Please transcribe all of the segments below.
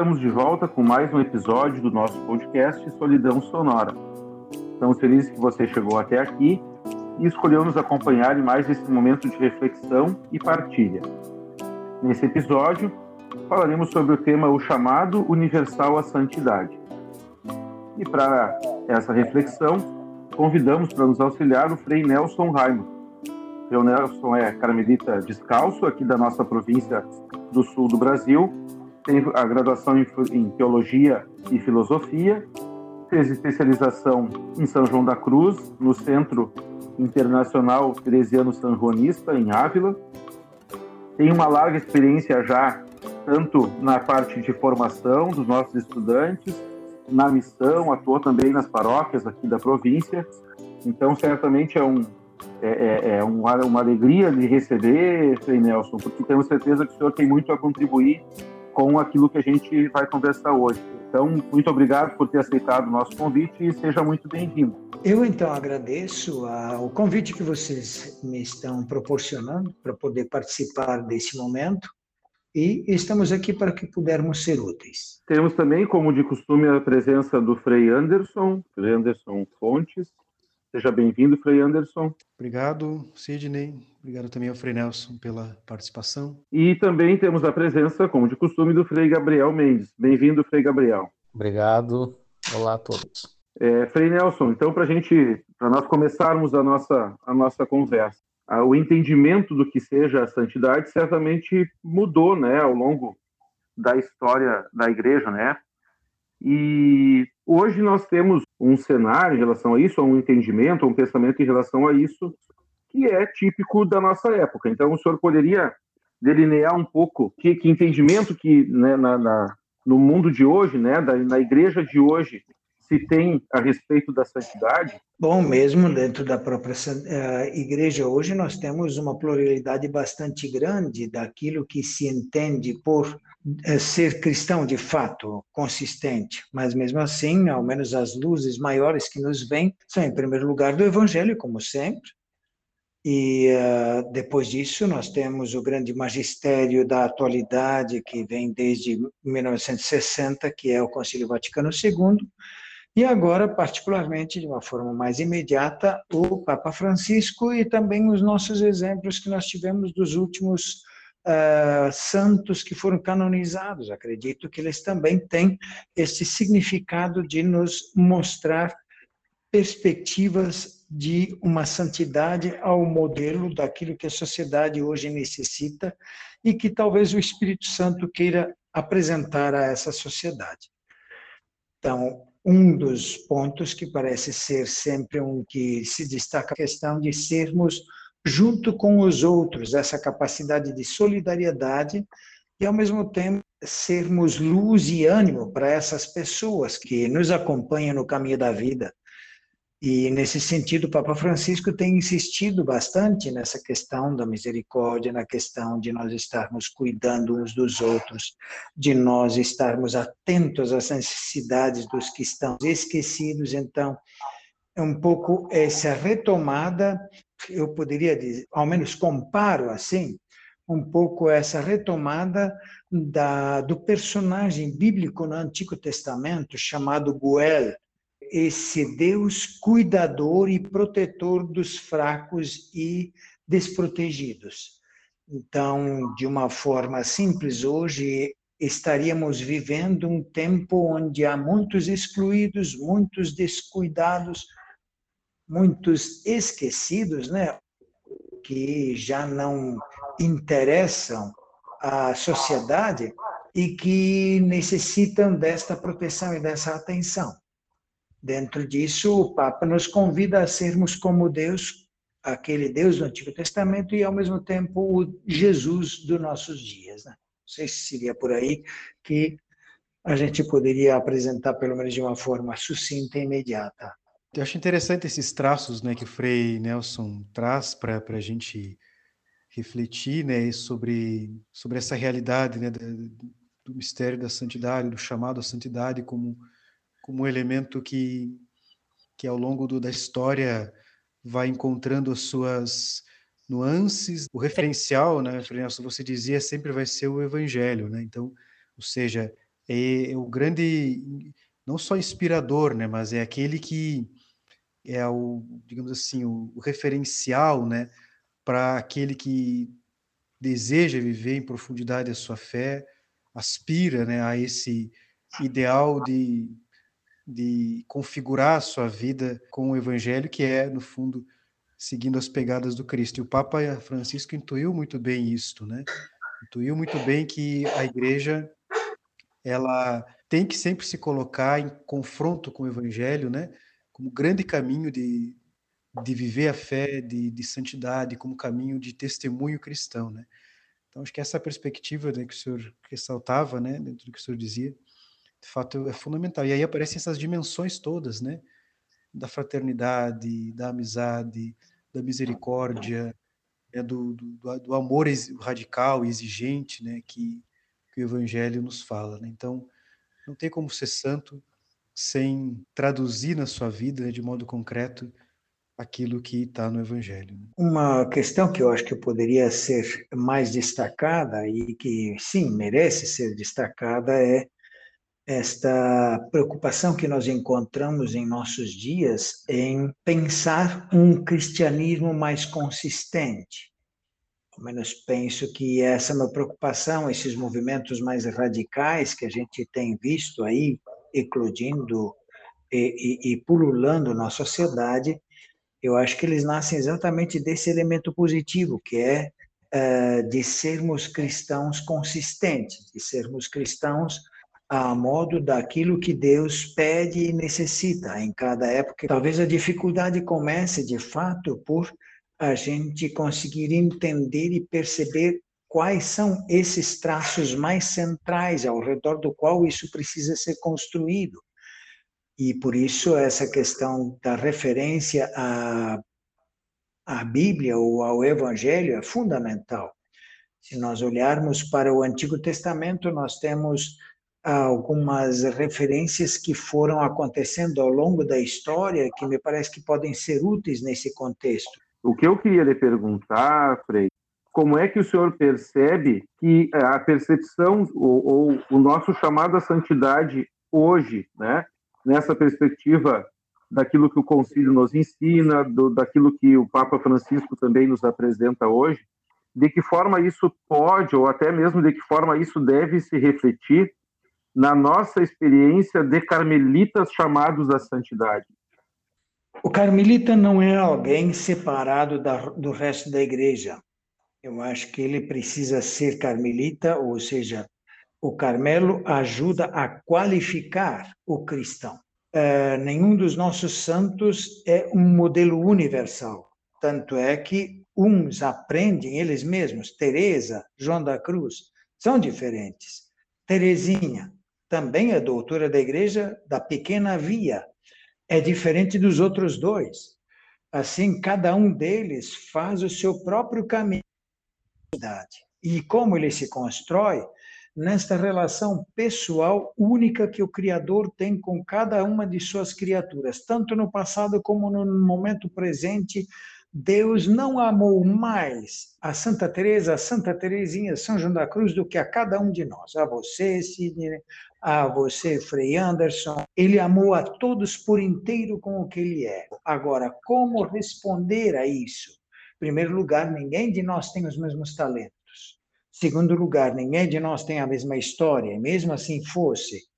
estamos de volta com mais um episódio do nosso podcast Solidão Sonora. Estamos felizes que você chegou até aqui e escolheu nos acompanhar em mais esse momento de reflexão e partilha. Nesse episódio, falaremos sobre o tema O Chamado Universal à Santidade. E para essa reflexão, convidamos para nos auxiliar o Frei Nelson Raimundo. O Frei Nelson é carmelita descalço aqui da nossa província do sul do Brasil, tem a graduação em, Teologia e Filosofia, fez especialização em São João da Cruz, no Centro Internacional Teresiano Sanjonista, em Ávila. Tem uma larga experiência já, tanto na parte de formação dos nossos estudantes, na missão, atuou também nas paróquias aqui da província. Então, certamente é um, é, é, é uma, uma, alegria de receber, Frei Nelson, porque temos certeza que o senhor tem muito a contribuir com aquilo que a gente vai conversar hoje. Então, muito obrigado por ter aceitado o nosso convite e seja muito bem-vindo. Eu então agradeço o convite que vocês me estão proporcionando para poder participar desse momento e estamos aqui para que pudermos ser úteis. Temos também, como de costume, a presença do Frei Anderson, Frei Anderson Fontes, Seja bem-vindo, Frei Anderson. Obrigado, Sidney. Obrigado também ao Frei Nelson pela participação. E também temos a presença, como de costume, do Frei Gabriel Mendes. Bem-vindo, Frei Gabriel. Obrigado. Olá a todos. É, Frei Nelson, então, para gente, para nós começarmos a nossa, a nossa conversa, o entendimento do que seja a santidade certamente mudou, né, ao longo da história da Igreja, né? E hoje nós temos um cenário em relação a isso, um entendimento, um pensamento em relação a isso, que é típico da nossa época. Então, o senhor poderia delinear um pouco que, que entendimento que né, na, na, no mundo de hoje, né, da, na igreja de hoje, se tem a respeito da santidade? Bom, mesmo dentro da própria uh, igreja hoje, nós temos uma pluralidade bastante grande daquilo que se entende por é ser cristão de fato, consistente, mas mesmo assim, ao menos as luzes maiores que nos vêm são, em primeiro lugar, do Evangelho, como sempre, e uh, depois disso, nós temos o grande magistério da atualidade, que vem desde 1960, que é o Concílio Vaticano II, e agora, particularmente, de uma forma mais imediata, o Papa Francisco e também os nossos exemplos que nós tivemos dos últimos uh, santos que foram canonizados. Acredito que eles também têm esse significado de nos mostrar perspectivas de uma santidade ao modelo daquilo que a sociedade hoje necessita e que talvez o Espírito Santo queira apresentar a essa sociedade. Então, um dos pontos que parece ser sempre um que se destaca a questão de sermos junto com os outros, essa capacidade de solidariedade e, ao mesmo tempo, sermos luz e ânimo para essas pessoas que nos acompanham no caminho da vida. E, nesse sentido, o Papa Francisco tem insistido bastante nessa questão da misericórdia, na questão de nós estarmos cuidando uns dos outros, de nós estarmos atentos às necessidades dos que estão esquecidos. Então, é um pouco essa retomada eu poderia dizer, ao menos comparo assim, um pouco essa retomada da, do personagem bíblico no Antigo Testamento chamado Goel, esse Deus cuidador e protetor dos fracos e desprotegidos. Então, de uma forma simples, hoje estaríamos vivendo um tempo onde há muitos excluídos, muitos descuidados, muitos esquecidos, né, que já não interessam à sociedade e que necessitam desta proteção e dessa atenção. Dentro disso, o Papa nos convida a sermos como Deus, aquele Deus do Antigo Testamento e, ao mesmo tempo, o Jesus dos nossos dias. Né? Não sei se seria por aí que a gente poderia apresentar, pelo menos de uma forma sucinta e imediata. Eu acho interessante esses traços né, que o Frei Nelson traz para a gente refletir né, sobre, sobre essa realidade né, do, mistério da santidade, do chamado à santidade como, como um elemento que, que ao longo do, da história vai encontrando as suas nuances. O referencial, né, Nelson, você dizia, sempre vai ser o evangelho. Né? Então, ou seja, é, é o grande, não só inspirador, né, mas é aquele que é o, digamos assim, o, o referencial, né, para aquele que deseja viver em profundidade a sua fé, aspira, né, a esse ideal de, de configurar a sua vida com o evangelho, que é, no fundo, seguindo as pegadas do Cristo. E o Papa Francisco intuiu muito bem isto, né? Intuiu muito bem que a igreja ela tem que sempre se colocar em confronto com o evangelho, né? Como grande caminho de, de viver a fé, de, de santidade, como caminho de testemunho cristão, né? Então, acho que essa perspectiva né, que o senhor ressaltava, né, dentro do que o senhor dizia, de fato é fundamental. E aí aparecem essas dimensões todas, né? Da fraternidade, da amizade, da misericórdia, é do, do, do amor radical e exigente, né? Que, que o Evangelho nos fala. Né? Então, não tem como ser santo sem traduzir na sua vida, né, de modo concreto, aquilo que está no Evangelho. Né? Uma questão que eu acho que poderia ser mais destacada e que, sim, merece ser destacada é esta preocupação que nós encontramos em nossos dias em pensar um cristianismo mais consistente. Ao menos penso que essa é uma preocupação, esses movimentos mais radicais que a gente tem visto aí eclodindo e, e, e pululando na sociedade, eu acho que eles nascem exatamente desse elemento positivo, que é uh, de sermos cristãos consistentes, de sermos cristãos a modo daquilo que Deus pede e necessita em cada época. Talvez a dificuldade comece, de fato, por a gente conseguir entender e perceber quais são esses traços mais centrais ao redor do qual isso precisa ser construído. E por isso essa questão da referência à, à Bíblia ou ao Evangelho é fundamental. Se nós olharmos para o Antigo Testamento, nós temos algumas referências que foram acontecendo ao longo da história que me parece que podem ser úteis nesse contexto. O que eu queria lhe perguntar, Frei, como é que o senhor percebe que a percepção ou, ou o nosso chamado à santidade hoje, né, nessa perspectiva daquilo que o Concílio nos ensina, do, daquilo que o Papa Francisco também nos apresenta hoje, de que forma isso pode, ou até mesmo de que forma isso deve se refletir na nossa experiência de carmelitas chamados à santidade? O carmelita não é alguém separado da, do resto da igreja. Eu acho que ele precisa ser carmelita, ou seja, o Carmelo ajuda a qualificar o cristão. É, nenhum dos nossos santos é um modelo universal. Tanto é que uns aprendem eles mesmos. Teresa, João da Cruz, são diferentes. Teresinha também é doutora da igreja da pequena via. É diferente dos outros dois. Assim, cada um deles faz o seu próprio caminho. E como ele se constrói nesta relação pessoal única que o Criador tem com cada uma de suas criaturas, tanto no passado como no momento presente. Deus não amou mais a Santa Teresa, a Santa Teresinha, São João da Cruz do que a cada um de nós, a você, Sidney, a você, Frei Anderson. Ele amou a todos por inteiro com o que ele é. Agora, como responder a isso? Em primeiro lugar, ninguém de nós tem os mesmos talentos. Segundo lugar, ninguém de nós tem a mesma história, mesmo assim fosse,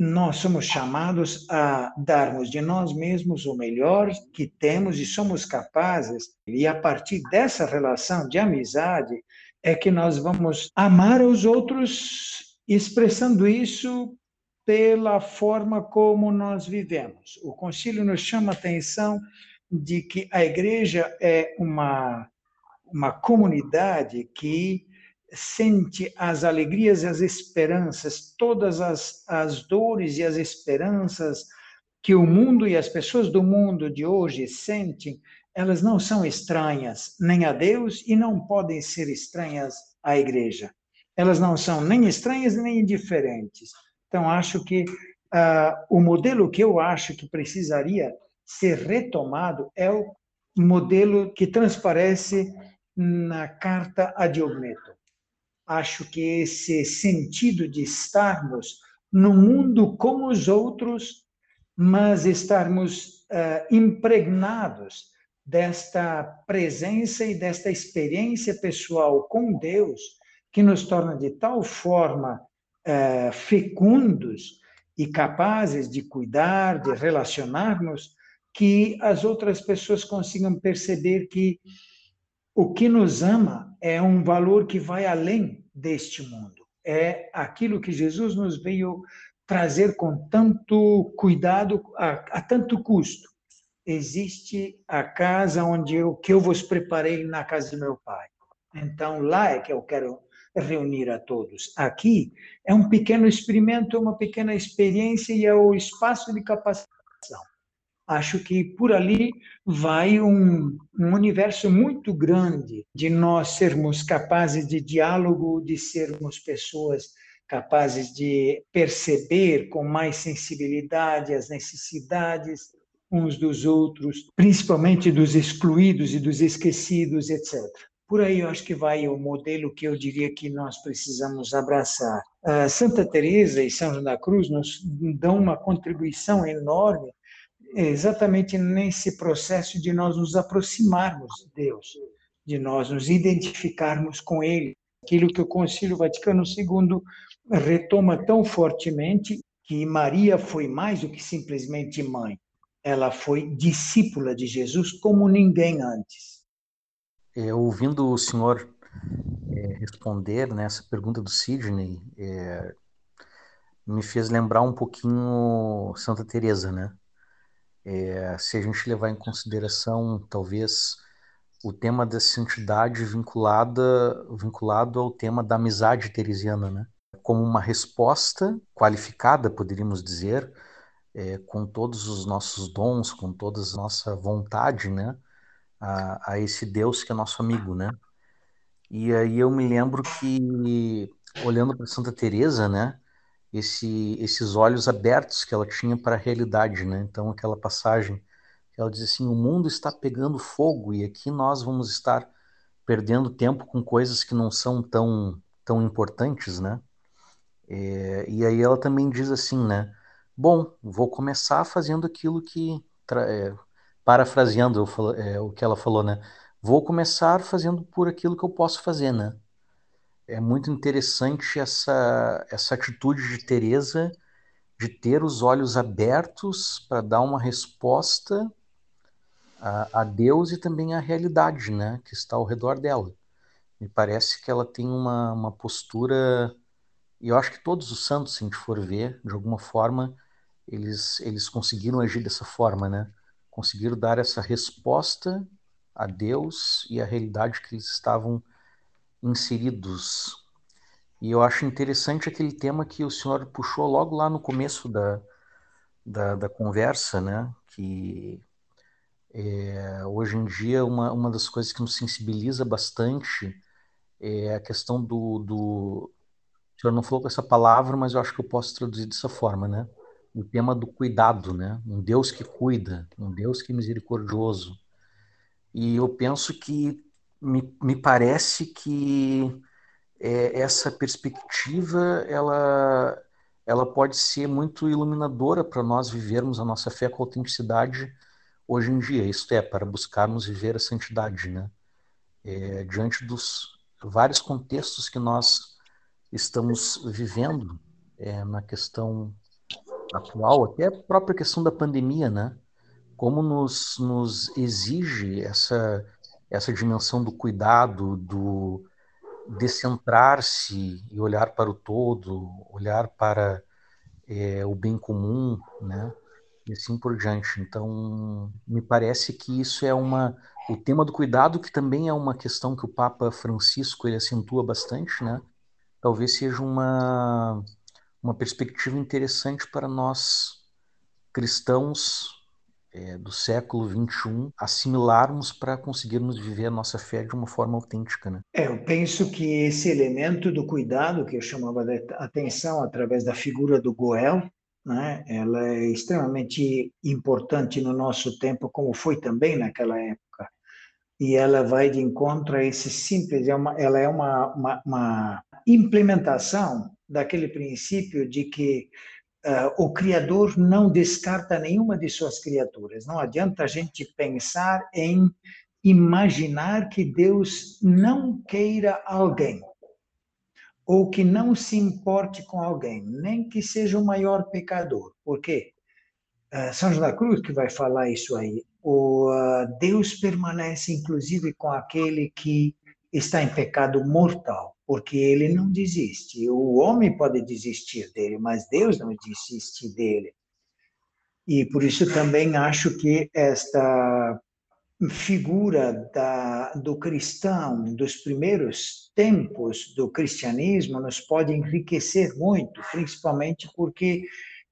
nós somos chamados a darmos de nós mesmos o melhor que temos e somos capazes, e a partir dessa relação de amizade é que nós vamos amar os outros, expressando isso pela forma como nós vivemos. O concílio nos chama a atenção de que a igreja é uma, uma comunidade que sente as alegrias e as esperanças, todas as, as dores e as esperanças que o mundo e as pessoas do mundo de hoje sentem, elas não são estranhas nem a Deus e não podem ser estranhas à igreja. Elas não são nem estranhas nem indiferentes. Então, acho que uh, o modelo que eu acho que precisaria ser retomado é o modelo que transparece na carta a Diogneto acho que esse sentido de estarmos no mundo como os outros, mas estarmos uh, impregnados desta presença e desta experiência pessoal com Deus, que nos torna de tal forma uh, fecundos e capazes de cuidar, de relacionar-nos, que as outras pessoas consigam perceber que o que nos ama é um valor que vai além deste mundo. É aquilo que Jesus nos veio trazer com tanto cuidado, a, a tanto custo. Existe a casa onde eu que eu vos preparei na casa do meu pai. Então lá é que eu quero reunir a todos. Aqui é um pequeno experimento, uma pequena experiência e é o espaço de capacitação acho que por ali vai um, um, universo muito grande de nós sermos capazes de diálogo, de sermos pessoas capazes de perceber com mais sensibilidade as necessidades uns dos outros, principalmente dos excluídos e dos esquecidos, etc. Por aí eu acho que vai o modelo que eu diria que nós precisamos abraçar. A Santa Teresa e São João da Cruz nos dão uma contribuição enorme exatamente nesse processo de nós nos aproximarmos de Deus, de nós nos identificarmos com Ele. Aquilo que o Concílio Vaticano II retoma tão fortemente que Maria foi mais do que simplesmente mãe. Ela foi discípula de Jesus como ninguém antes. É, ouvindo o senhor é, responder nessa né, pergunta do Sidney, é, me fez lembrar um pouquinho Santa Teresa, né? É, se a gente levar em consideração, talvez, o tema da santidade vinculada, vinculado ao tema da amizade teresiana, né? Como uma resposta qualificada, poderíamos dizer, é, com todos os nossos dons, com toda a nossa vontade, né? A, a esse Deus que é nosso amigo, né? E aí eu me lembro que, olhando para Santa Teresa, né? Esse, esses olhos abertos que ela tinha para a realidade, né? Então aquela passagem ela diz assim: o mundo está pegando fogo e aqui nós vamos estar perdendo tempo com coisas que não são tão tão importantes, né? É, e aí ela também diz assim, né? Bom, vou começar fazendo aquilo que é, parafraseando é, o que ela falou, né? Vou começar fazendo por aquilo que eu posso fazer, né? É muito interessante essa, essa atitude de Teresa de ter os olhos abertos para dar uma resposta a, a, Deus e também à realidade, né, que está ao redor dela. Me parece que ela tem uma, uma postura, e eu acho que todos os santos, se a gente for ver, de alguma forma, eles, eles conseguiram agir dessa forma, né? Conseguiram dar essa resposta a Deus e à realidade que eles estavam inseridos. E eu acho interessante aquele tema que o senhor puxou logo lá no começo da, da, da conversa, né? Que é, hoje em dia uma, uma das coisas que nos sensibiliza bastante é a questão do, do. O senhor não falou com essa palavra, mas eu acho que eu posso traduzir dessa forma, né? O tema do cuidado, né? Um Deus que cuida, um Deus que é misericordioso. E eu penso que me, me parece que é, essa perspectiva ela, ela pode ser muito iluminadora para nós vivermos a nossa fé com autenticidade hoje em dia, isto é, para buscarmos viver a santidade, né? É, diante dos vários contextos que nós estamos vivendo é, na questão atual, até a própria questão da pandemia, né? Como nos, nos exige essa essa dimensão do cuidado, do descentrar-se e olhar para o todo, olhar para é, o bem comum, né? E assim por diante. Então, me parece que isso é uma o tema do cuidado que também é uma questão que o Papa Francisco ele acentua bastante, né? Talvez seja uma uma perspectiva interessante para nós cristãos é, do século XXI assimilarmos para conseguirmos viver a nossa fé de uma forma autêntica. Né? É, eu penso que esse elemento do cuidado, que eu chamava de atenção através da figura do Goel, né, ela é extremamente importante no nosso tempo, como foi também naquela época. E ela vai de encontro a esse simples, é uma, ela é uma, uma, uma implementação daquele princípio de que o Criador não descarta nenhuma de suas criaturas. Não adianta a gente pensar em imaginar que Deus não queira alguém ou que não se importe com alguém, nem que seja o maior pecador. Por quê? Uh, São João da Cruz que vai falar isso aí. O uh, Deus permanece inclusive com aquele que está em pecado mortal, porque ele não desiste. O homem pode desistir dele, mas Deus não desiste dele. E por isso também acho que esta figura da, do cristão, dos primeiros tempos do cristianismo, nos pode enriquecer muito, principalmente porque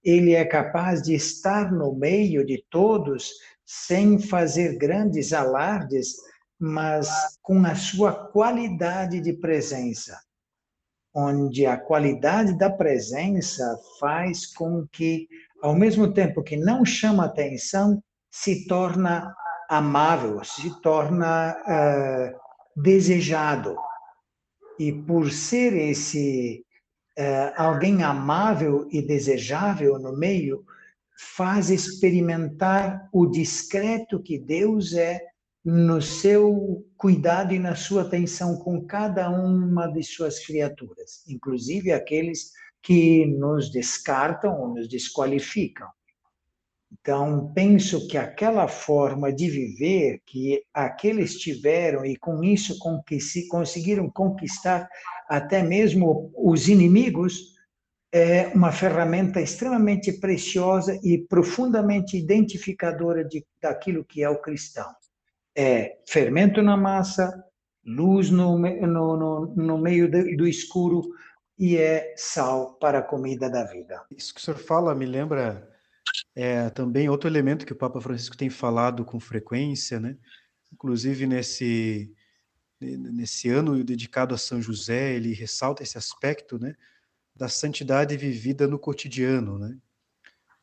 ele é capaz de estar no meio de todos sem fazer grandes alardes mas com a sua qualidade de presença, onde a qualidade da presença faz com que, ao mesmo tempo que não chama atenção, se torna amável, se torna uh, desejado. E por ser esse uh, alguém amável e desejável no meio, faz experimentar o discreto que Deus é no seu cuidado e na sua atenção com cada uma de suas criaturas, inclusive aqueles que nos descartam ou nos desqualificam. Então, penso que aquela forma de viver que aqueles tiveram e com isso conseguiram conquistar até mesmo os inimigos, é uma ferramenta extremamente preciosa e profundamente identificadora de, daquilo que é o cristão é fermento na massa, luz no, no, no, no meio do escuro e é sal para a comida da vida. Isso que o senhor fala me lembra é, também outro elemento que o Papa Francisco tem falado com frequência, né? Inclusive nesse nesse ano dedicado a São José, ele ressalta esse aspecto, né, da santidade vivida no cotidiano, né?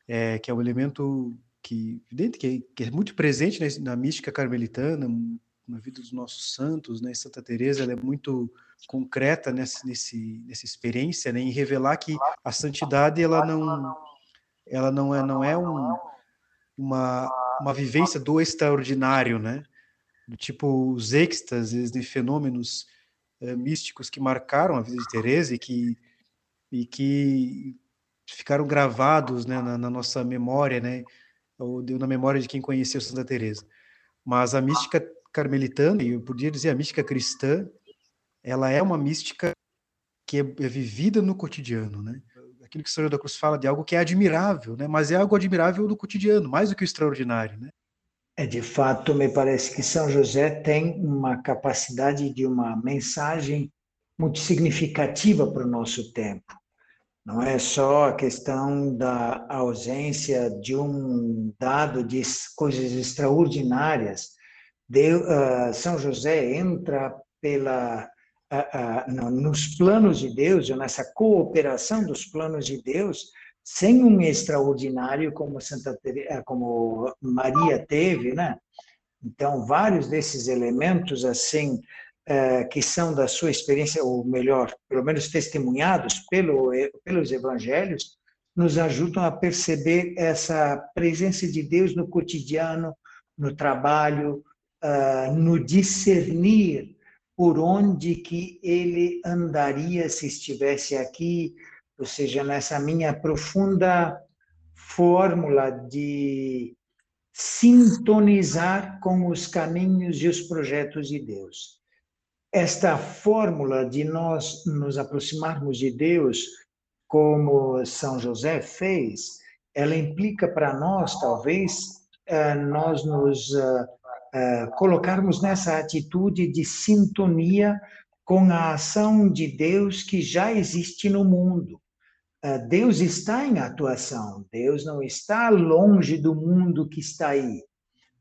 É, que é um elemento que, evidente, que, que é muito presente na, na, mística carmelitana, na vida dos nossos santos, né? Santa Teresa ela é muito concreta nessa, nesse, nessa experiência, né? Em revelar que a santidade ela não, ela não é, não é um, uma, uma vivência do extraordinário, né? Do tipo os êxtases de fenômenos é, místicos que marcaram a vida de Teresa e que e que ficaram gravados né, na, na nossa memória, né? Ou na memória de quem conheceu Santa Teresa. Mas a mística carmelitana, e eu podia dizer a mística cristã, ela é uma mística que é, é vivida no cotidiano, né? Aquilo que o Senhor da Cruz fala de algo que é admirável, né? Mas é algo admirável no cotidiano, mais do que o extraordinário, né? É de fato, me parece que São José tem uma capacidade de uma mensagem muito significativa para o nosso tempo. Não é só a questão da ausência de um dado de coisas extraordinárias. De, uh, São José entra pela uh, uh, nos planos de Deus, ou nessa cooperação dos planos de Deus, sem um extraordinário como Santa como Maria teve, né? Então, vários desses elementos assim que são da sua experiência, ou melhor, pelo menos testemunhados pelo, pelos evangelhos, nos ajudam a perceber essa presença de Deus no cotidiano, no trabalho, uh, no discernir por onde que ele andaria se estivesse aqui, ou seja, nessa minha profunda fórmula de sintonizar com os caminhos e os projetos de Deus esta fórmula de nós nos aproximarmos de Deus, como São José fez, ela implica para nós, talvez, eh, nós nos eh, eh, colocarmos nessa atitude de sintonia com a ação de Deus que já existe no mundo. Deus está em atuação, Deus não está longe do mundo que está aí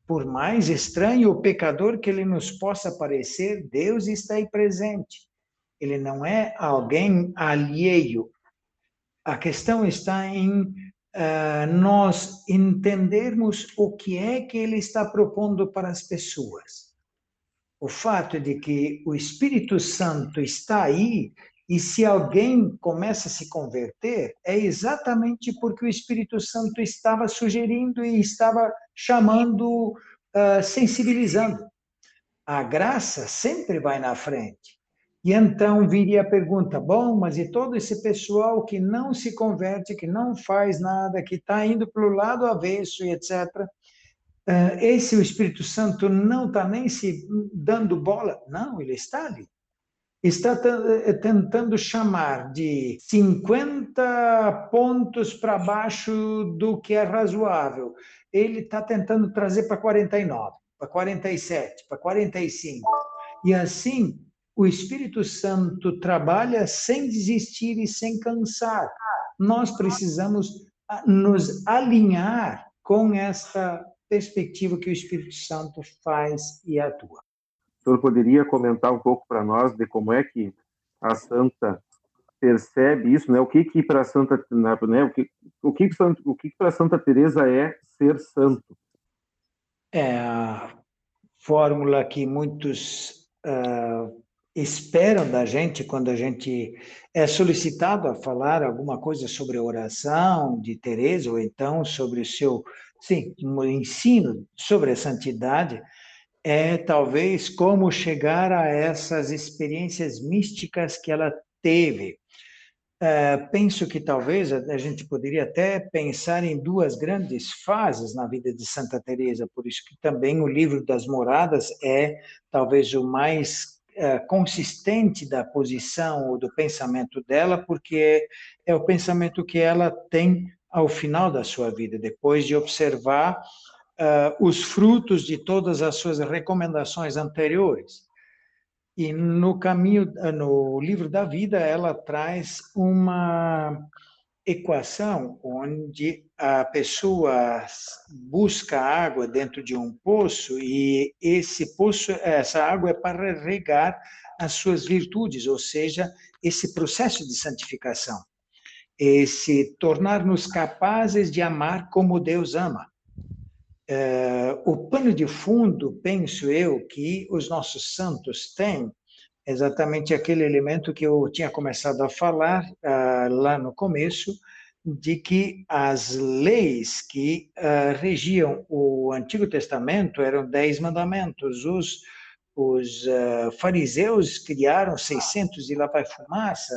por mais estranho ou pecador que ele nos possa parecer, Deus está aí presente. Ele não é alguém alheio. A questão está em uh, nós entendermos o que é que ele está propondo para as pessoas. O fato de que o Espírito Santo está aí E se alguém começa a se converter, é exatamente porque o Espírito Santo estava sugerindo e estava chamando, uh, sensibilizando. A graça sempre vai na frente. E então viria a pergunta: bom, mas e todo esse pessoal que não se converte, que não faz nada, que está indo para o lado avesso e etc. Ah, esse o Espírito Santo não está nem se dando bola? Não, ele está ali está eh, tentando chamar de 50 pontos para baixo do que é razoável. Ele está tentando trazer para 49, para 47, para 45. E assim, o Espírito Santo trabalha sem desistir e sem cansar. Nós precisamos ah, nos alinhar com esta perspectiva que o Espírito Santo faz e atua. Senhor poderia comentar um pouco para nós de como é que a santa percebe isso, né? O que que para Santa, né? O que o que que para Santa Teresa é ser santo? É a fórmula que muitos uh, esperam da gente quando a gente é solicitado a falar alguma coisa sobre a oração de Teresa ou então sobre o seu, sim, um ensino sobre a santidade é talvez como chegar a essas experiências místicas que ela teve. É, penso que talvez a gente poderia até pensar em duas grandes fases na vida de Santa Teresa, por isso que também o livro das Moradas é talvez o mais é, consistente da posição ou do pensamento dela, porque é, é o pensamento que ela tem ao final da sua vida, depois de observar uh, os frutos de todas as suas recomendações anteriores. E no caminho, no livro da vida, ela traz uma equação onde a pessoa busca água dentro de um poço e esse poço, essa água é para regar as suas virtudes, ou seja, esse processo de santificação, esse tornar-nos capazes de amar como Deus ama. É, o pano de fundo, penso eu, que os nossos santos têm, exatamente aquele elemento que eu tinha começado a falar uh, lá no começo, de que as leis que uh, regiam o Antigo Testamento eram dez mandamentos. Os, os uh, fariseus criaram 600 e lá vai fumaça,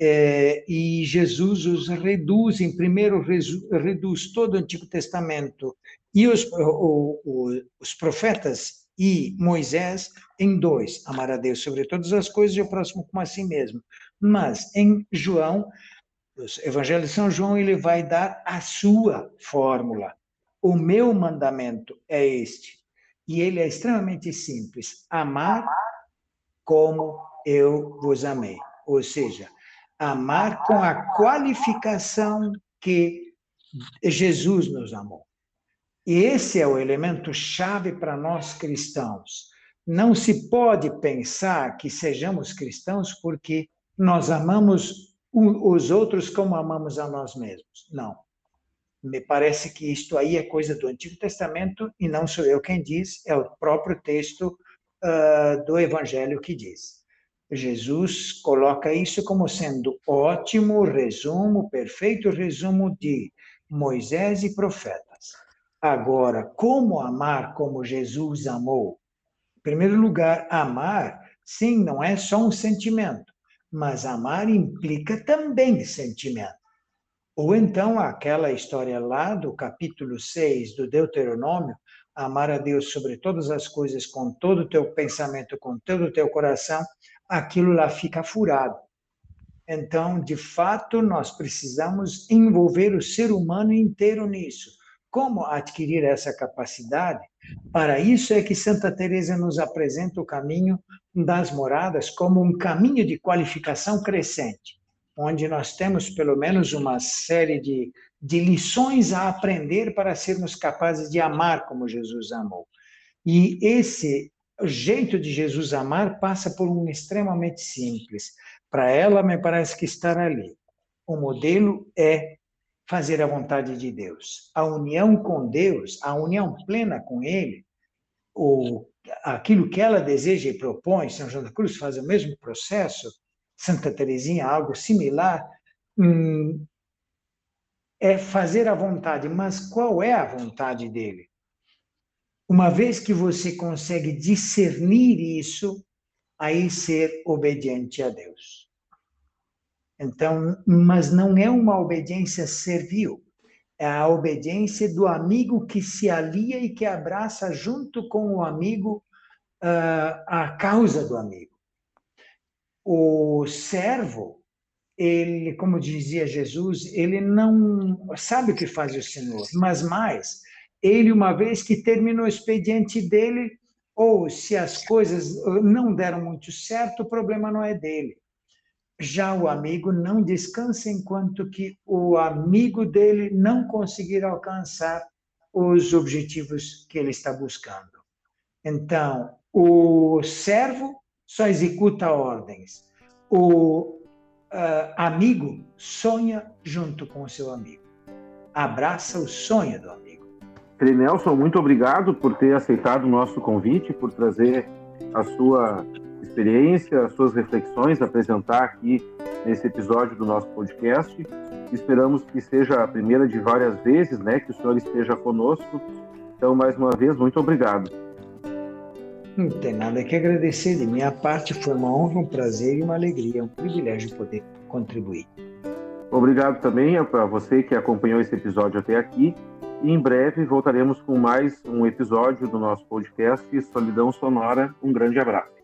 é, e Jesus os reduz, em primeiro reduz todo o Antigo Testamento e os, o, o, os profetas e Moisés em dois, amar a Deus sobre todas as coisas e o próximo como a si mesmo. Mas em João, o Evangelho de São João, ele vai dar a sua fórmula. O meu mandamento é este. E ele é extremamente simples: amar como eu vos amei. Ou seja, amar com a qualificação que Jesus nos amou. E esse é o elemento chave para nós cristãos. Não se pode pensar que sejamos cristãos porque nós amamos os outros como amamos a nós mesmos. Não. Me parece que isto aí é coisa do Antigo Testamento e não sou eu quem diz, é o próprio texto uh, do Evangelho que diz. Jesus coloca isso como sendo ótimo resumo, perfeito resumo de Moisés e profeta. Agora, como amar como Jesus amou? Em primeiro lugar, amar, sim, não é só um sentimento, mas amar implica também sentimento. Ou então, aquela história lá do capítulo 6 do Deuteronômio, amar a Deus sobre todas as coisas, com todo o teu pensamento, com todo o teu coração, aquilo lá fica furado. Então, de fato, nós precisamos envolver o ser humano inteiro nisso como adquirir essa capacidade? Para isso é que Santa Teresa nos apresenta o caminho das moradas como um caminho de qualificação crescente, onde nós temos pelo menos uma série de, de lições a aprender para sermos capazes de amar como Jesus amou. E esse jeito de Jesus amar passa por um extremamente simples. Para ela, me parece que estar ali. O modelo é fazer a vontade de Deus. A união com Deus, a união plena com Ele, ou aquilo que ela deseja e propõe, São João da Cruz faz o mesmo processo, Santa Teresinha, algo similar, hum, é fazer a vontade. Mas qual é a vontade dele? Uma vez que você consegue discernir isso, aí ser obediente a Deus. Então, mas não é uma obediência servil, é a obediência do amigo que se alia e que abraça junto com o amigo uh, a causa do amigo. O servo, ele, como dizia Jesus, ele não sabe o que faz o Senhor, mas mais, ele, uma vez que terminou o expediente dele, ou se as coisas não deram muito certo, o problema não é dele. Já o amigo não descansa enquanto que o amigo dele não conseguir alcançar os objetivos que ele está buscando. Então, o servo só executa ordens. O uh, amigo sonha junto com o seu amigo. Abraça o sonho do amigo. Frei Nelson, muito obrigado por ter aceitado o nosso convite, por trazer a sua experiência, as suas reflexões, apresentar aqui nesse episódio do nosso podcast. Esperamos que seja a primeira de várias vezes, né, que o senhor esteja conosco. Então, mais uma vez, muito obrigado. Não tem nada que agradecer. De minha parte, foi uma honra, um prazer e uma alegria, um privilégio poder contribuir. Obrigado também a você que acompanhou esse episódio até aqui. E em breve voltaremos com mais um episódio do nosso podcast Solidão Sonora. Um grande abraço.